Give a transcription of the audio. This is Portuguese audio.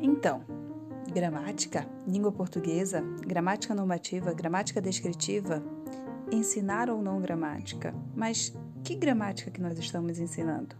Então, gramática, língua portuguesa, gramática normativa, gramática descritiva, ensinar ou não gramática. Mas que gramática que nós estamos ensinando?